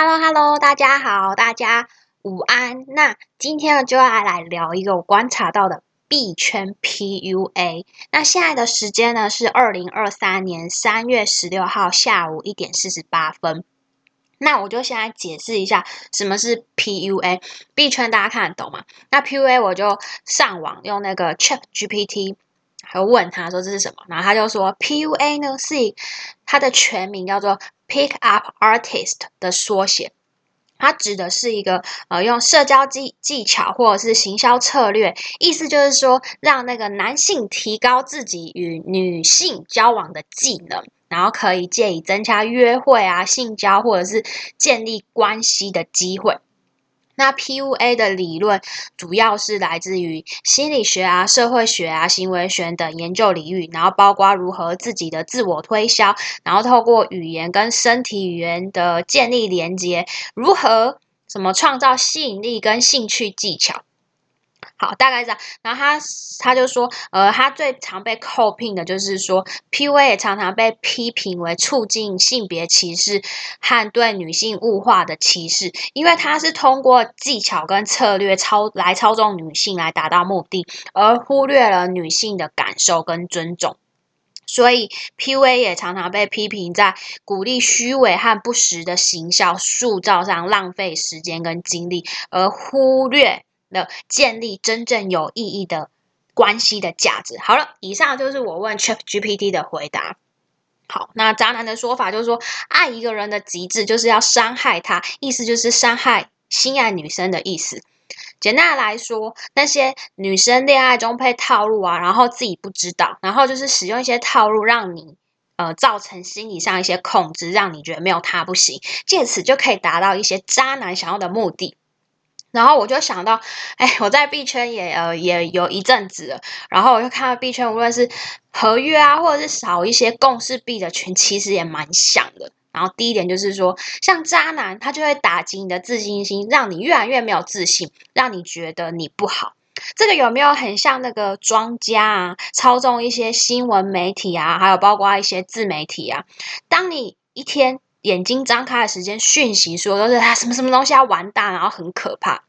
Hello Hello，大家好，大家午安。那今天呢，就要来聊一个我观察到的币圈 PUA。那现在的时间呢是二零二三年三月十六号下午一点四十八分。那我就先来解释一下什么是 PUA。币圈大家看得懂吗？那 PUA 我就上网用那个 Chat GPT，还问他说这是什么，然后他就说 PUA 呢是它的全名叫做 Pick Up Artist 的缩写。它指的是一个呃用社交技技巧或者是行销策略，意思就是说让那个男性提高自己与女性交往的技能。然后可以借以增加约会啊、性交或者是建立关系的机会。那 PUA 的理论主要是来自于心理学啊、社会学啊、行为学等研究领域，然后包括如何自己的自我推销，然后透过语言跟身体语言的建立连接，如何怎么创造吸引力跟兴趣技巧。好，大概这样。然后他他就说，呃，他最常被扣聘的就是说，PUA 也常常被批评为促进性别歧视和对女性物化的歧视，因为他是通过技巧跟策略操来操纵女性来达到目的，而忽略了女性的感受跟尊重。所以 PUA 也常常被批评在鼓励虚伪和不实的形象塑造上浪费时间跟精力，而忽略。的建立真正有意义的关系的价值。好了，以上就是我问 Chat GPT 的回答。好，那渣男的说法就是说，爱一个人的极致就是要伤害他，意思就是伤害心爱女生的意思。简单来说，那些女生恋爱中被套路啊，然后自己不知道，然后就是使用一些套路让你呃造成心理上一些控制，让你觉得没有他不行，借此就可以达到一些渣男想要的目的。然后我就想到，哎，我在币圈也呃也有一阵子了，然后我就看到币圈无论是合约啊，或者是少一些共识币的群，其实也蛮像的。然后第一点就是说，像渣男，他就会打击你的自信心，让你越来越没有自信，让你觉得你不好。这个有没有很像那个庄家啊，操纵一些新闻媒体啊，还有包括一些自媒体啊？当你一天。眼睛张开的时间，讯息说都是他什么什么东西要完蛋，然后很可怕。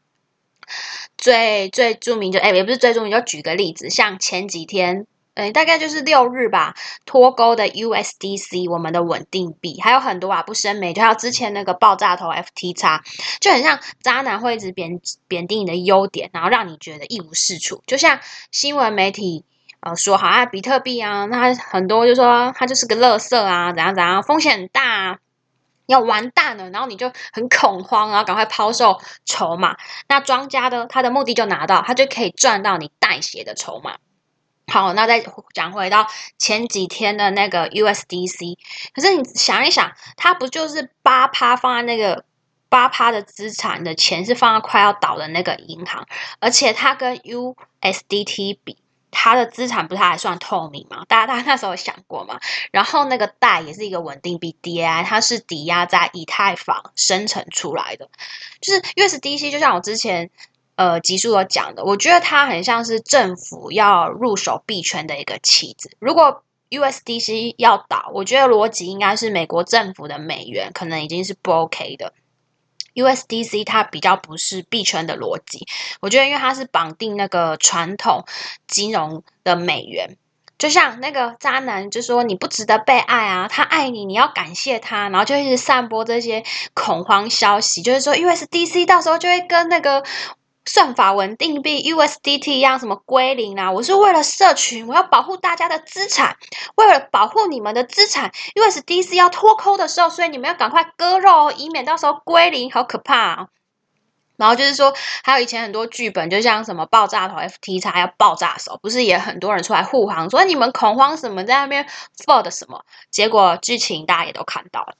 最最著名就哎，也不是最著名，就举个例子，像前几天，呃，大概就是六日吧，脱钩的 USDC，我们的稳定币，还有很多啊，不胜枚就，还有之前那个爆炸头 FTX，就很像渣男会一直贬贬低你的优点，然后让你觉得一无是处。就像新闻媒体呃说，好啊，比特币啊，那很多就说它就是个垃圾啊，怎样怎样，风险很大。要完蛋了，然后你就很恐慌，然后赶快抛售筹码。那庄家的他的目的就拿到，他就可以赚到你代写的筹码。好，那再讲回到前几天的那个 USDC，可是你想一想，它不就是八趴放在那个八趴的资产的钱是放在快要倒的那个银行，而且它跟 USDT 比。它的资产不是还算透明吗？大家大家那时候想过吗？然后那个贷也是一个稳定币 DAI，它是抵押在以太坊生成出来的。就是 USDC，就像我之前呃集数有讲的，我觉得它很像是政府要入手币圈的一个棋子。如果 USDC 要倒，我觉得逻辑应该是美国政府的美元可能已经是不 OK 的。USDC 它比较不是币圈的逻辑，我觉得因为它是绑定那个传统金融的美元，就像那个渣男就说你不值得被爱啊，他爱你，你要感谢他，然后就一直散播这些恐慌消息，就是说 USDC 到时候就会跟那个。算法稳定币 USDT 一样，什么归零啊？我是为了社群，我要保护大家的资产，为了保护你们的资产，USDC 要脱钩的时候，所以你们要赶快割肉，以免到时候归零，好可怕啊。然后就是说，还有以前很多剧本，就像什么爆炸头 FT 叉要爆炸手，不是也很多人出来护航，说你们恐慌什么，在那边 f o r d 什么？结果剧情大家也都看到了。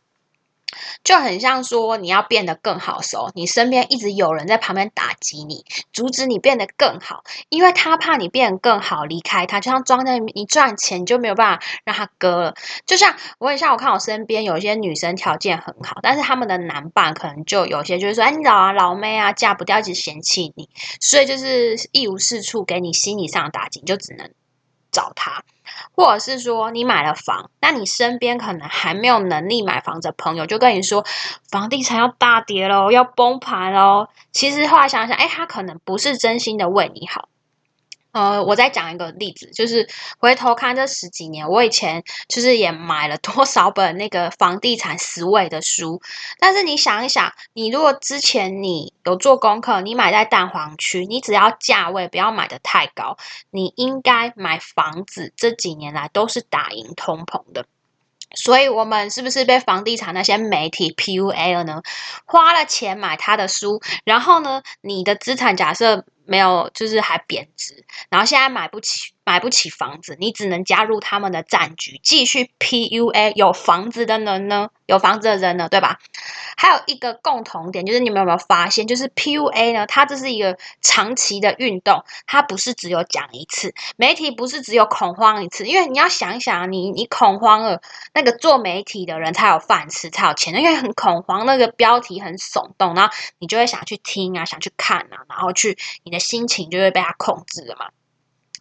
就很像说，你要变得更好的时候，你身边一直有人在旁边打击你，阻止你变得更好，因为他怕你变得更好，离开他。就像装在你赚钱，你就没有办法让他割了。就像我很像我看我身边有一些女生条件很好，但是他们的男伴可能就有些就是说，哎，你老啊老妹啊，嫁不掉，一直嫌弃你，所以就是一无是处，给你心理上的打击，就只能找他。或者是说你买了房，那你身边可能还没有能力买房的朋友就跟你说，房地产要大跌喽，要崩盘喽。其实后来想想，哎，他可能不是真心的为你好。呃，我再讲一个例子，就是回头看这十几年，我以前就是也买了多少本那个房地产思维的书。但是你想一想，你如果之前你有做功课，你买在蛋黄区，你只要价位不要买的太高，你应该买房子这几年来都是打赢通膨的。所以，我们是不是被房地产那些媒体 PUA 了呢？花了钱买他的书，然后呢，你的资产假设。没有，就是还贬值，然后现在买不起，买不起房子，你只能加入他们的战局，继续 PUA 有房子的人呢，有房子的人呢，对吧？还有一个共同点，就是你们有没有发现，就是 PUA 呢，它这是一个长期的运动，它不是只有讲一次，媒体不是只有恐慌一次，因为你要想一想，你你恐慌了，那个做媒体的人才有饭吃，才有钱，因为很恐慌，那个标题很耸动，然后你就会想去听啊，想去看啊，然后去你的。心情就会被他控制了嘛？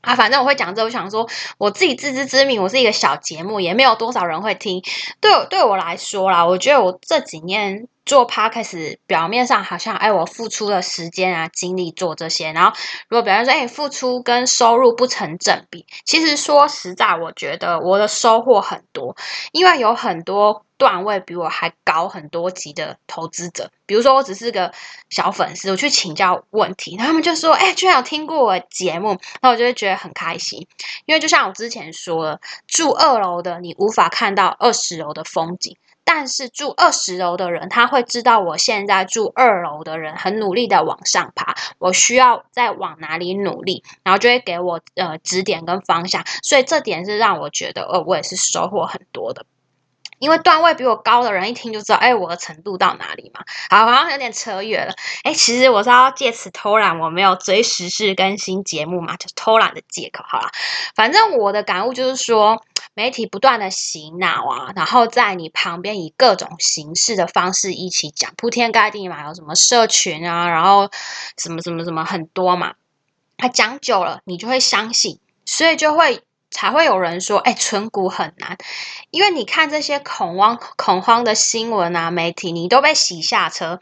啊，反正我会讲这，我想说我自己自知之明，我是一个小节目，也没有多少人会听。对对我来说啦，我觉得我这几年做 podcast，表面上好像哎，我付出了时间啊、精力做这些，然后如果表面说哎，付出跟收入不成正比，其实说实在，我觉得我的收获很多，因为有很多。段位比我还高很多级的投资者，比如说我只是个小粉丝，我去请教问题，他们就说：“哎，居然有听过我节目。”那我就会觉得很开心，因为就像我之前说了，住二楼的你无法看到二十楼的风景，但是住二十楼的人他会知道我现在住二楼的人很努力的往上爬，我需要再往哪里努力，然后就会给我呃指点跟方向，所以这点是让我觉得，呃，我也是收获很多的。因为段位比我高的人一听就知道，哎，我的程度到哪里嘛？好，好像有点扯远了。哎，其实我是要借此偷懒，我没有追时事更新节目嘛，就偷懒的借口。好了，反正我的感悟就是说，媒体不断的洗脑啊，然后在你旁边以各种形式的方式一起讲，铺天盖地嘛，有什么社群啊，然后什么什么什么很多嘛，他讲久了，你就会相信，所以就会。才会有人说，哎，存股很难，因为你看这些恐慌、恐慌的新闻啊，媒体你都被洗下车。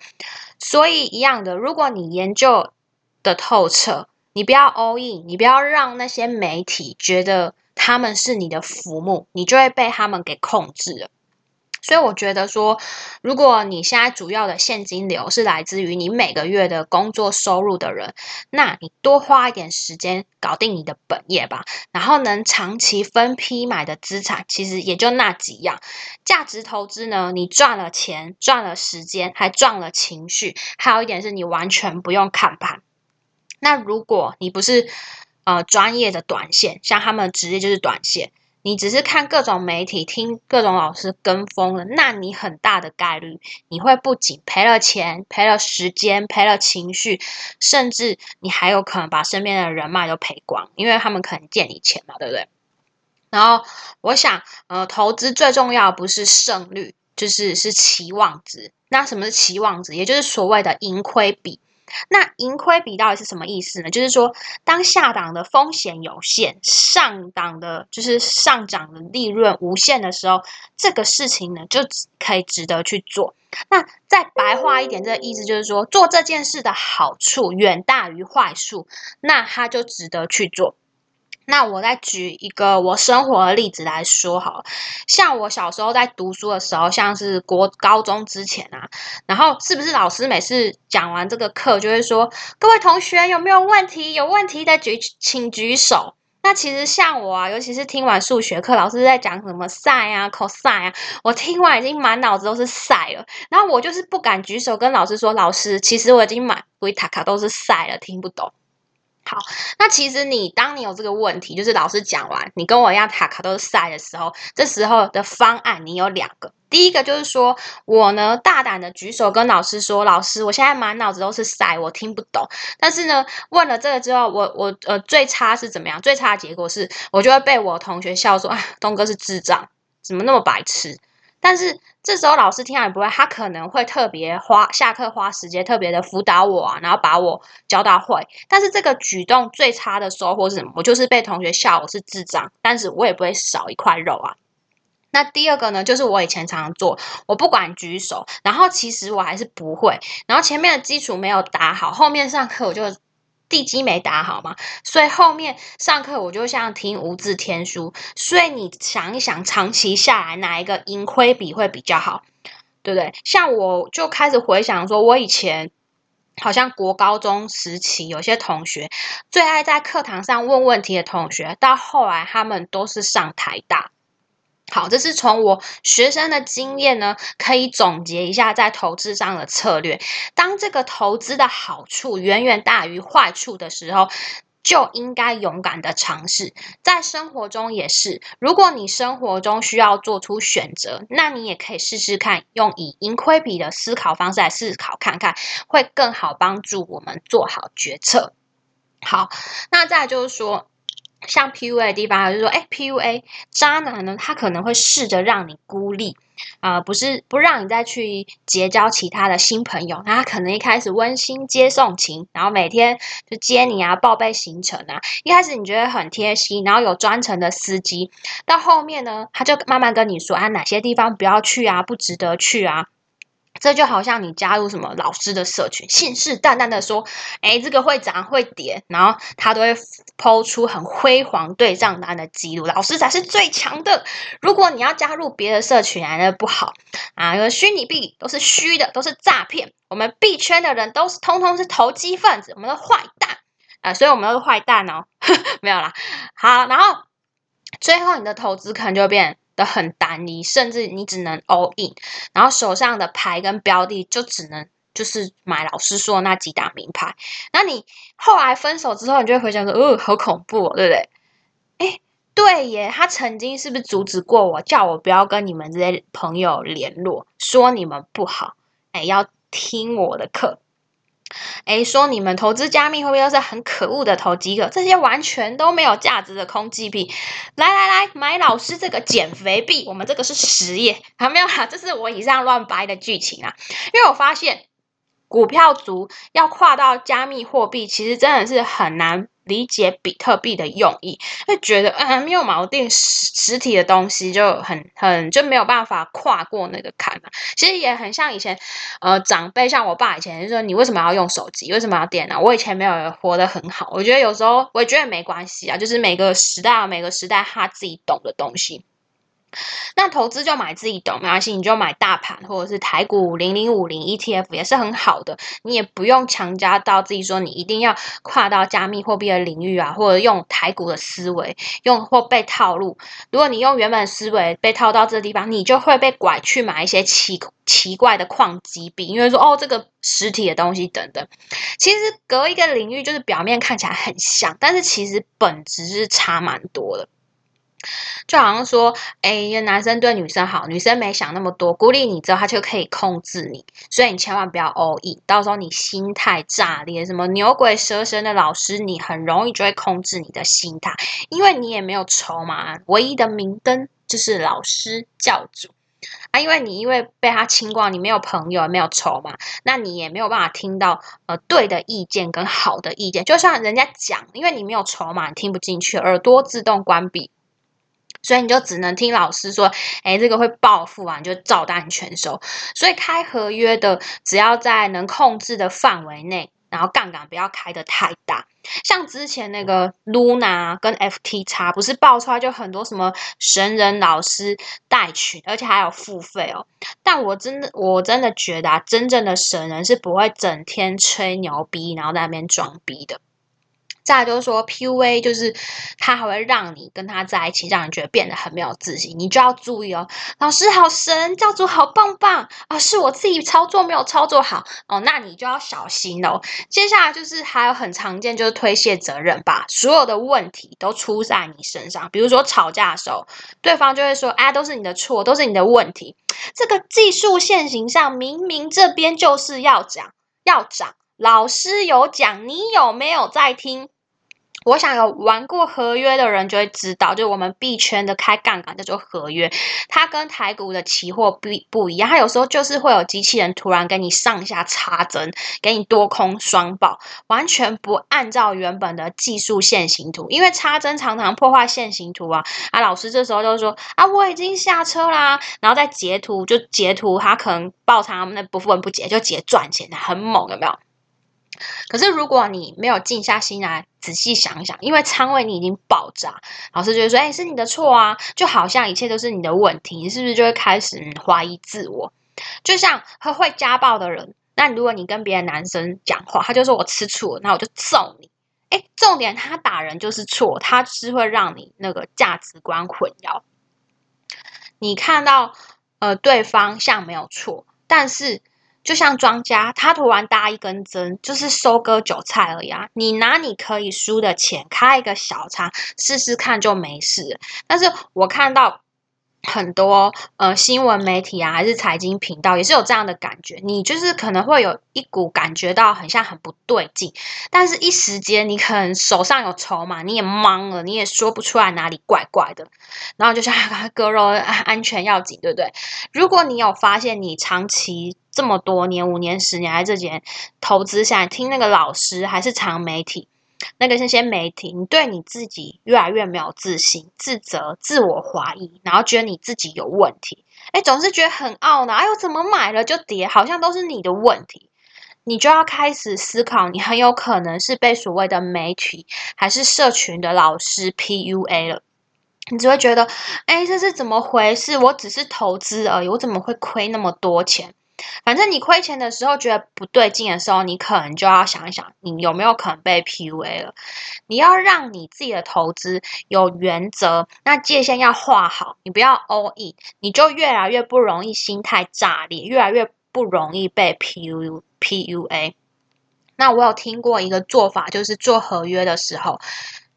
所以一样的，如果你研究的透彻，你不要 all in，你不要让那些媒体觉得他们是你的浮木，你就会被他们给控制了。所以我觉得说，如果你现在主要的现金流是来自于你每个月的工作收入的人，那你多花一点时间搞定你的本业吧。然后能长期分批买的资产，其实也就那几样。价值投资呢，你赚了钱，赚了时间，还赚了情绪。还有一点是你完全不用看盘。那如果你不是呃专业的短线，像他们职业就是短线。你只是看各种媒体，听各种老师跟风了，那你很大的概率你会不仅赔了钱、赔了时间、赔了情绪，甚至你还有可能把身边的人脉都赔光，因为他们可能借你钱嘛，对不对？然后我想，呃，投资最重要不是胜率，就是是期望值。那什么是期望值？也就是所谓的盈亏比。那盈亏比到底是什么意思呢？就是说，当下档的风险有限，上档的就是上涨的利润无限的时候，这个事情呢就可以值得去做。那再白话一点，这个意思就是说，做这件事的好处远大于坏处，那它就值得去做。那我再举一个我生活的例子来说，好了像我小时候在读书的时候，像是国高中之前啊，然后是不是老师每次讲完这个课就会说，各位同学有没有问题？有问题的举，请举手。那其实像我啊，尤其是听完数学课，老师在讲什么 sin 啊、cos 啊，我听完已经满脑子都是 sin 了，然后我就是不敢举手跟老师说，老师，其实我已经满维塔卡都是 sin 了，听不懂。好，那其实你当你有这个问题，就是老师讲完，你跟我一样塔卡都是塞的时候，这时候的方案你有两个。第一个就是说我呢大胆的举手跟老师说，老师，我现在满脑子都是塞，我听不懂。但是呢，问了这个之后，我我呃最差是怎么样？最差的结果是我就会被我同学笑说，啊，东哥是智障，怎么那么白痴？但是这时候老师听也不会，他可能会特别花下课花时间特别的辅导我啊，然后把我教到会。但是这个举动最差的收获是什么？我就是被同学笑我是智障，但是我也不会少一块肉啊。那第二个呢，就是我以前常常做，我不管举手，然后其实我还是不会，然后前面的基础没有打好，后面上课我就地基没打好嘛，所以后面上课我就像听无字天书。所以你想一想，长期下来哪一个盈亏比会比较好，对不对？像我就开始回想，说我以前好像国高中时期有些同学最爱在课堂上问问题的同学，到后来他们都是上台大。好，这是从我学生的经验呢，可以总结一下在投资上的策略。当这个投资的好处远远大于坏处的时候，就应该勇敢的尝试。在生活中也是，如果你生活中需要做出选择，那你也可以试试看，用以盈亏比的思考方式来思考看看，会更好帮助我们做好决策。好，那再就是说。像 PUA 的地方，就是说，哎，PUA 渣男呢，他可能会试着让你孤立，啊，不是不让你再去结交其他的新朋友。他可能一开始温馨接送情，然后每天就接你啊，报备行程啊。一开始你觉得很贴心，然后有专程的司机，到后面呢，他就慢慢跟你说啊，哪些地方不要去啊，不值得去啊。这就好像你加入什么老师的社群，信誓旦旦的说：“哎，这个会涨会跌，然后他都会抛出很辉煌对账单的记录，老师才是最强的。如果你要加入别的社群，那不好啊，因为虚拟币都是虚的，都是诈骗。我们币圈的人都是通通是投机分子，我们的坏蛋啊，所以我们都是坏蛋哦。没有啦，好，然后最后你的投资可能就变。的很单一，甚至你只能 all in，然后手上的牌跟标的就只能就是买老师说的那几档名牌。那你后来分手之后，你就会回想说，哦，好恐怖，哦对不对？哎，对耶，他曾经是不是阻止过我，叫我不要跟你们这些朋友联络，说你们不好，哎，要听我的课。哎，说你们投资加密货币都是很可恶的投机客，这些完全都没有价值的空气币。来来来，买老师这个减肥币，我们这个是实业，还没有啦？这是我以上乱掰的剧情啊，因为我发现股票族要跨到加密货币，其实真的是很难。理解比特币的用意，会觉得嗯没有锚定实实体的东西就很很就没有办法跨过那个坎嘛。其实也很像以前呃长辈，像我爸以前就说你为什么要用手机，为什么要电脑？我以前没有活得很好，我觉得有时候我觉得没关系啊，就是每个时代每个时代他自己懂的东西。那投资就买自己懂没关系，你就买大盘或者是台股零零五零 ETF 也是很好的，你也不用强加到自己说你一定要跨到加密货币的领域啊，或者用台股的思维用或被套路。如果你用原本思维被套到这个地方，你就会被拐去买一些奇奇怪的矿机币，因为说哦这个实体的东西等等，其实隔一个领域就是表面看起来很像，但是其实本质是差蛮多的。就好像说，哎，男生对女生好，女生没想那么多，孤立你之后，他就可以控制你，所以你千万不要 all in，到时候你心态炸裂，什么牛鬼蛇神的老师，你很容易就会控制你的心态，因为你也没有筹码，唯一的明灯就是老师教主啊，因为你因为被他清光，你没有朋友，没有筹码，那你也没有办法听到呃对的意见跟好的意见，就像人家讲，因为你没有筹码，你听不进去，耳朵自动关闭。所以你就只能听老师说，哎，这个会暴富啊，你就照单全收。所以开合约的，只要在能控制的范围内，然后杠杆不要开的太大。像之前那个 Luna 跟 FTX 不是爆出来就很多什么神人老师带群，而且还有付费哦。但我真的我真的觉得啊，真正的神人是不会整天吹牛逼，然后在那边装逼的。再就是说，PUA 就是他还会让你跟他在一起，让你觉得变得很没有自信。你就要注意哦，老师好神，教主好棒棒啊！是我自己操作没有操作好哦，那你就要小心哦。接下来就是还有很常见，就是推卸责任吧，所有的问题都出在你身上。比如说吵架的时候，对方就会说：“哎，都是你的错，都是你的问题。”这个技术线型上明明这边就是要讲要涨，老师有讲，你有没有在听？我想有玩过合约的人就会知道，就我们币圈的开杠杆叫做合约，它跟台股的期货不不一样，它有时候就是会有机器人突然给你上下插针，给你多空双爆，完全不按照原本的技术线形图，因为插针常常破坏线形图啊。啊，老师这时候就说啊，我已经下车啦，然后再截图就截图，他可能爆仓那部分不截就截赚钱的，很猛，有没有？可是，如果你没有静下心来仔细想想，因为仓位你已经爆炸，老师就会说：“哎，是你的错啊！”就好像一切都是你的问题，你是不是就会开始怀疑自我？就像会会家暴的人，那如果你跟别的男生讲话，他就说我吃醋，那我就揍你。哎，重点他打人就是错，他是会让你那个价值观混淆。你看到呃对方像没有错，但是。就像庄家，他突然搭一根针，就是收割韭菜而已啊！你拿你可以输的钱开一个小仓试试看就没事。但是我看到。很多呃新闻媒体啊，还是财经频道，也是有这样的感觉。你就是可能会有一股感觉到很像很不对劲，但是一时间你可能手上有筹码，你也懵了，你也说不出来哪里怪怪的。然后就像 割肉安全要紧，对不对？如果你有发现你长期这么多年、五年、十年来这几年投资下来，听那个老师还是长媒体。那个那些媒体，你对你自己越来越没有自信、自责、自我怀疑，然后觉得你自己有问题，哎，总是觉得很懊恼。哎呦，怎么买了就跌，好像都是你的问题。你就要开始思考，你很有可能是被所谓的媒体还是社群的老师 PUA 了。你只会觉得，哎，这是怎么回事？我只是投资而已，我怎么会亏那么多钱？反正你亏钱的时候觉得不对劲的时候，你可能就要想一想，你有没有可能被 PUA 了？你要让你自己的投资有原则，那界限要画好，你不要 all in，你就越来越不容易心态炸裂，越来越不容易被 PU PUA。那我有听过一个做法，就是做合约的时候。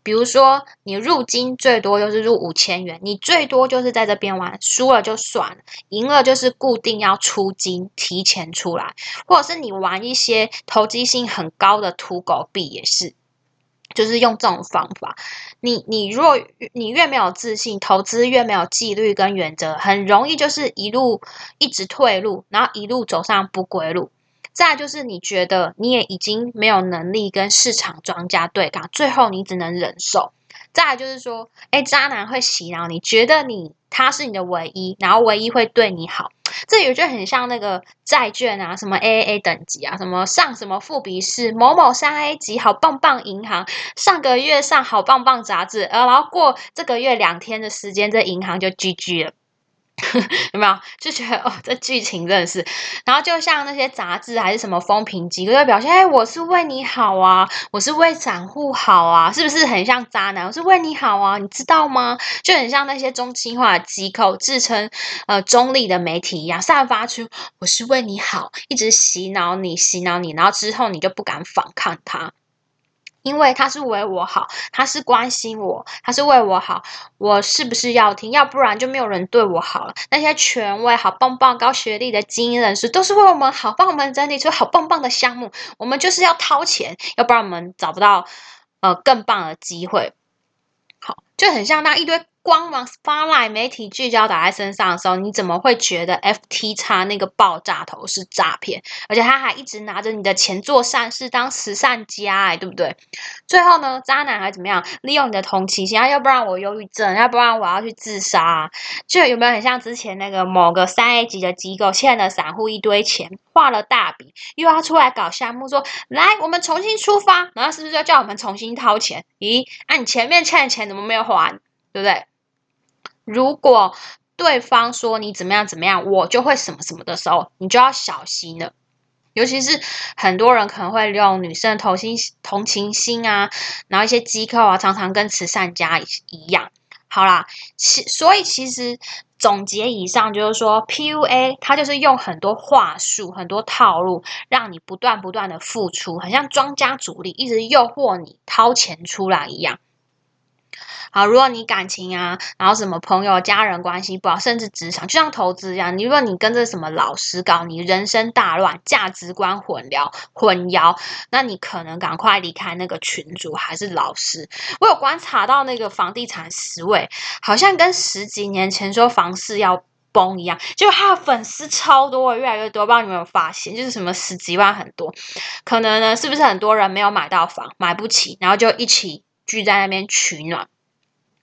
比如说，你入金最多就是入五千元，你最多就是在这边玩，输了就算了，赢了就是固定要出金提前出来，或者是你玩一些投机性很高的土狗币也是，就是用这种方法。你你若你越没有自信，投资越没有纪律跟原则，很容易就是一路一直退路，然后一路走上不归路。再就是你觉得你也已经没有能力跟市场庄家对抗，最后你只能忍受。再就是说，哎，渣男会洗脑，你觉得你他是你的唯一，然后唯一会对你好，这有就很像那个债券啊，什么 AAA 等级啊，什么上什么富比士某某三 A 级好棒棒银行，上个月上好棒棒杂志，呃，然后过这个月两天的时间，这银行就 GG 了。有没有就觉得哦，这剧情真的是，然后就像那些杂志还是什么风评机构就表现，哎，我是为你好啊，我是为散户好啊，是不是很像渣男？我是为你好啊，你知道吗？就很像那些中心化的机构自称呃中立的媒体一样，散发出我是为你好，一直洗脑你，洗脑你，然后之后你就不敢反抗他。因为他是为我好，他是关心我，他是为我好，我是不是要听？要不然就没有人对我好了。那些权威、好棒棒、高学历的精英人士，都是为我们好，帮我们整理出好棒棒的项目。我们就是要掏钱，要不然我们找不到呃更棒的机会。好，就很像那一堆。光芒 spotlight 媒体聚焦打在身上的时候，你怎么会觉得 FT 叉那个爆炸头是诈骗？而且他还一直拿着你的钱做善事，当慈善家，哎，对不对？最后呢，渣男还怎么样？利用你的同情心，啊要不然我忧郁症，要不然我要去自杀，就有没有很像之前那个某个三 A 级的机构欠了散户一堆钱，画了大笔，又要出来搞项目，说来我们重新出发，然后是不是要叫我们重新掏钱？咦，那你前面欠的钱怎么没有还？对不对？如果对方说你怎么样怎么样，我就会什么什么的时候，你就要小心了。尤其是很多人可能会利用女生的同心同情心啊，然后一些机构啊，常常跟慈善家一样。好啦，其所以其实总结以上就是说，PUA 它就是用很多话术、很多套路，让你不断不断的付出，很像庄家主力，一直诱惑你掏钱出来一样。好，如果你感情啊，然后什么朋友、家人关系不好，甚至职场，就像投资一样，你如果你跟着什么老师搞，你人生大乱，价值观混淆混淆，那你可能赶快离开那个群主还是老师。我有观察到那个房地产十位，好像跟十几年前说房市要崩一样，就他的粉丝超多，越来越多，不知道你有没有发现，就是什么十几万很多，可能呢是不是很多人没有买到房，买不起，然后就一起聚在那边取暖。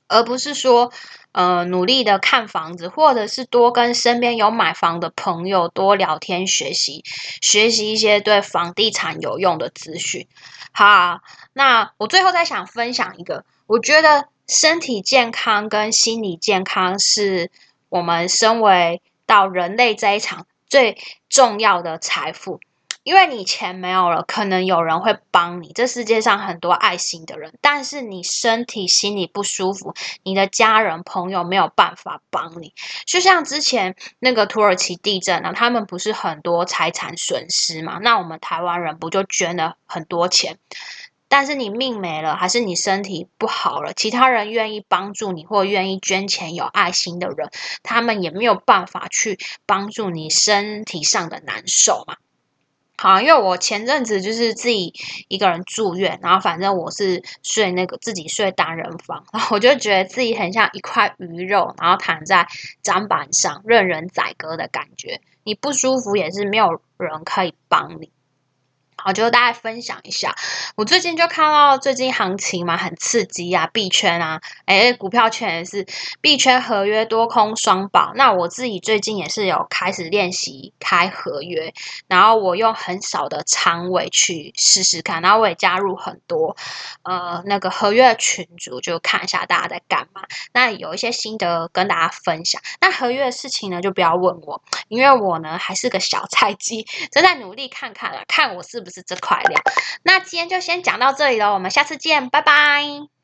而不是说，呃，努力的看房子，或者是多跟身边有买房的朋友多聊天学习，学习一些对房地产有用的资讯。好，那我最后再想分享一个，我觉得身体健康跟心理健康是我们身为到人类这一场最重要的财富。因为你钱没有了，可能有人会帮你。这世界上很多爱心的人，但是你身体心里不舒服，你的家人朋友没有办法帮你。就像之前那个土耳其地震呢，他们不是很多财产损失嘛？那我们台湾人不就捐了很多钱？但是你命没了，还是你身体不好了？其他人愿意帮助你，或愿意捐钱、有爱心的人，他们也没有办法去帮助你身体上的难受嘛？好，因为我前阵子就是自己一个人住院，然后反正我是睡那个自己睡单人房，然后我就觉得自己很像一块鱼肉，然后躺在砧板上任人宰割的感觉。你不舒服也是没有人可以帮你。好，就大概分享一下。我最近就看到最近行情嘛，很刺激啊，币圈啊，哎，股票圈也是币圈合约多空双保。那我自己最近也是有开始练习开合约，然后我用很少的仓位去试试看，然后我也加入很多呃那个合约的群组，就看一下大家在干嘛。那有一些心得跟大家分享。那合约的事情呢，就不要问我，因为我呢还是个小菜鸡，正在努力看看了，看我是。就是这块料，那今天就先讲到这里了，我们下次见，拜拜。